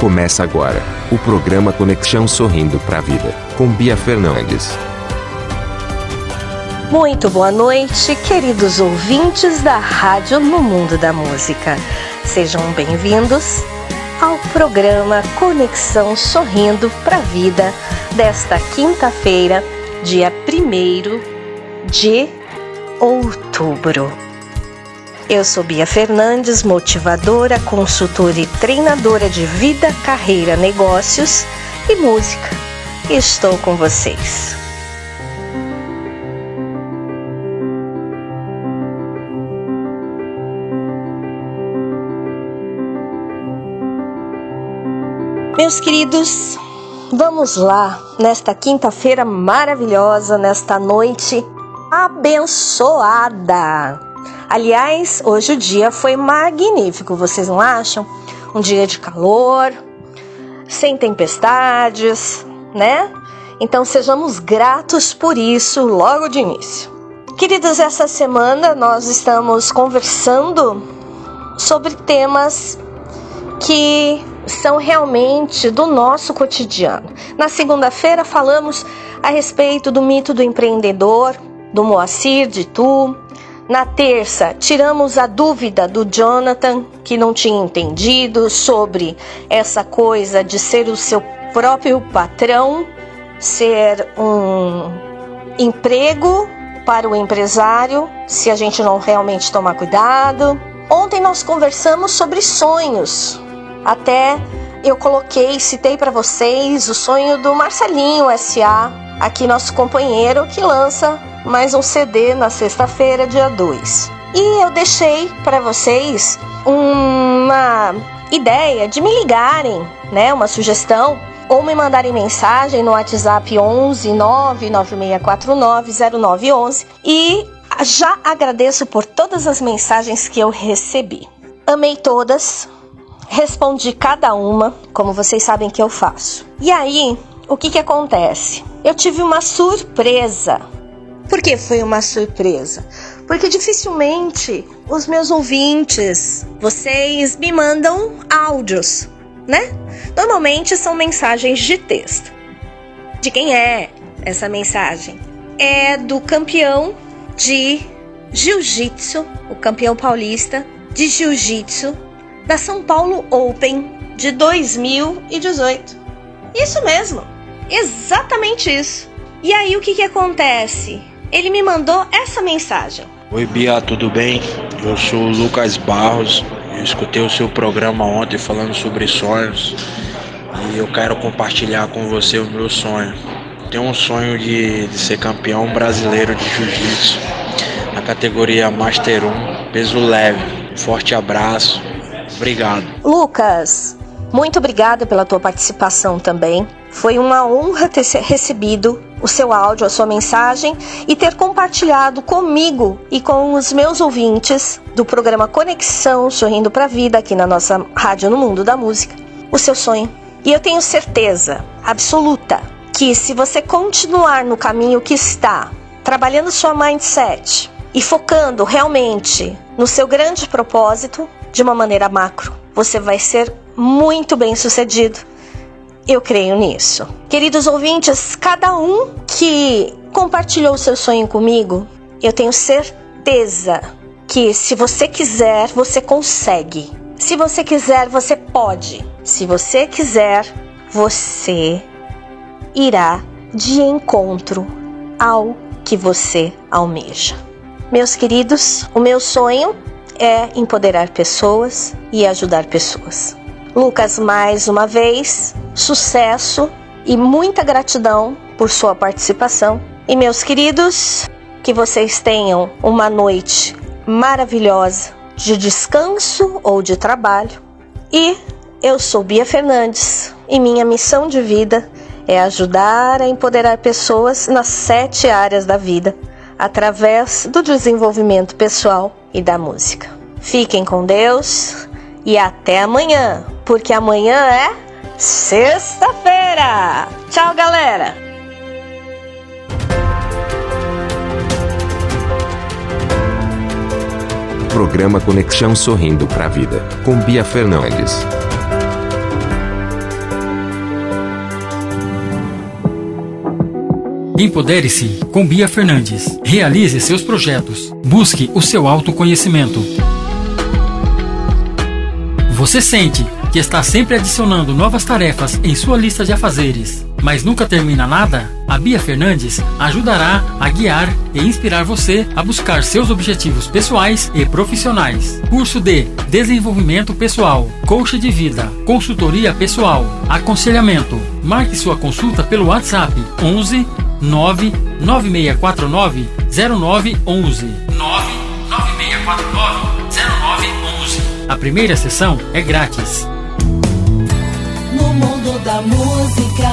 Começa agora o programa Conexão Sorrindo para a Vida, com Bia Fernandes. Muito boa noite, queridos ouvintes da Rádio no Mundo da Música. Sejam bem-vindos ao programa Conexão Sorrindo para a Vida desta quinta-feira, dia 1 de outubro. Eu sou Bia Fernandes, motivadora, consultora e treinadora de vida, carreira, negócios e música. Estou com vocês. Meus queridos, vamos lá nesta quinta-feira maravilhosa, nesta noite abençoada. Aliás, hoje o dia foi magnífico, vocês não acham? Um dia de calor, sem tempestades, né? Então sejamos gratos por isso logo de início. Queridos, essa semana nós estamos conversando sobre temas que são realmente do nosso cotidiano. Na segunda-feira falamos a respeito do mito do empreendedor, do Moacir de Tu. Na terça, tiramos a dúvida do Jonathan, que não tinha entendido sobre essa coisa de ser o seu próprio patrão, ser um emprego para o empresário, se a gente não realmente tomar cuidado. Ontem nós conversamos sobre sonhos. Até eu coloquei, citei para vocês o sonho do Marcelinho SA, aqui nosso companheiro que lança mais um CD na sexta-feira, dia 2. E eu deixei para vocês uma ideia de me ligarem, né, uma sugestão ou me mandarem mensagem no WhatsApp 11 996490911 e já agradeço por todas as mensagens que eu recebi. Amei todas, respondi cada uma, como vocês sabem que eu faço. E aí, o que que acontece? Eu tive uma surpresa por que foi uma surpresa? Porque dificilmente os meus ouvintes, vocês me mandam áudios, né? Normalmente são mensagens de texto. De quem é essa mensagem? É do campeão de jiu-jitsu, o campeão paulista de jiu-jitsu da São Paulo Open de 2018. Isso mesmo, exatamente isso. E aí o que, que acontece? Ele me mandou essa mensagem. Oi Bia, tudo bem? Eu sou o Lucas Barros. Eu escutei o seu programa ontem falando sobre sonhos e eu quero compartilhar com você o meu sonho. Tenho um sonho de, de ser campeão brasileiro de jiu-jitsu na categoria Master 1, peso leve. Forte abraço. Obrigado. Lucas, muito obrigada pela tua participação também. Foi uma honra ter recebido o seu áudio, a sua mensagem e ter compartilhado comigo e com os meus ouvintes do programa Conexão Sorrindo para a Vida aqui na nossa Rádio no Mundo da Música, o seu sonho. E eu tenho certeza absoluta que se você continuar no caminho que está, trabalhando sua mindset e focando realmente no seu grande propósito de uma maneira macro, você vai ser muito bem sucedido eu creio nisso. Queridos ouvintes, cada um que compartilhou seu sonho comigo, eu tenho certeza que se você quiser, você consegue. Se você quiser, você pode. Se você quiser, você irá de encontro ao que você almeja. Meus queridos, o meu sonho é empoderar pessoas e ajudar pessoas. Lucas, mais uma vez, sucesso e muita gratidão por sua participação. E meus queridos, que vocês tenham uma noite maravilhosa de descanso ou de trabalho. E eu sou Bia Fernandes e minha missão de vida é ajudar a empoderar pessoas nas sete áreas da vida através do desenvolvimento pessoal e da música. Fiquem com Deus e até amanhã, porque amanhã é sexta-feira. Tchau, galera! Programa Conexão Sorrindo para a Vida, com Bia Fernandes. Empodere-se com Bia Fernandes. Realize seus projetos. Busque o seu autoconhecimento. Você sente que está sempre adicionando novas tarefas em sua lista de afazeres, mas nunca termina nada? A Bia Fernandes ajudará a guiar e inspirar você a buscar seus objetivos pessoais e profissionais. Curso de Desenvolvimento Pessoal, Coach de Vida, Consultoria Pessoal, Aconselhamento. Marque sua consulta pelo WhatsApp 11 99649 0911. 99649 0911. A primeira sessão é grátis. No mundo da música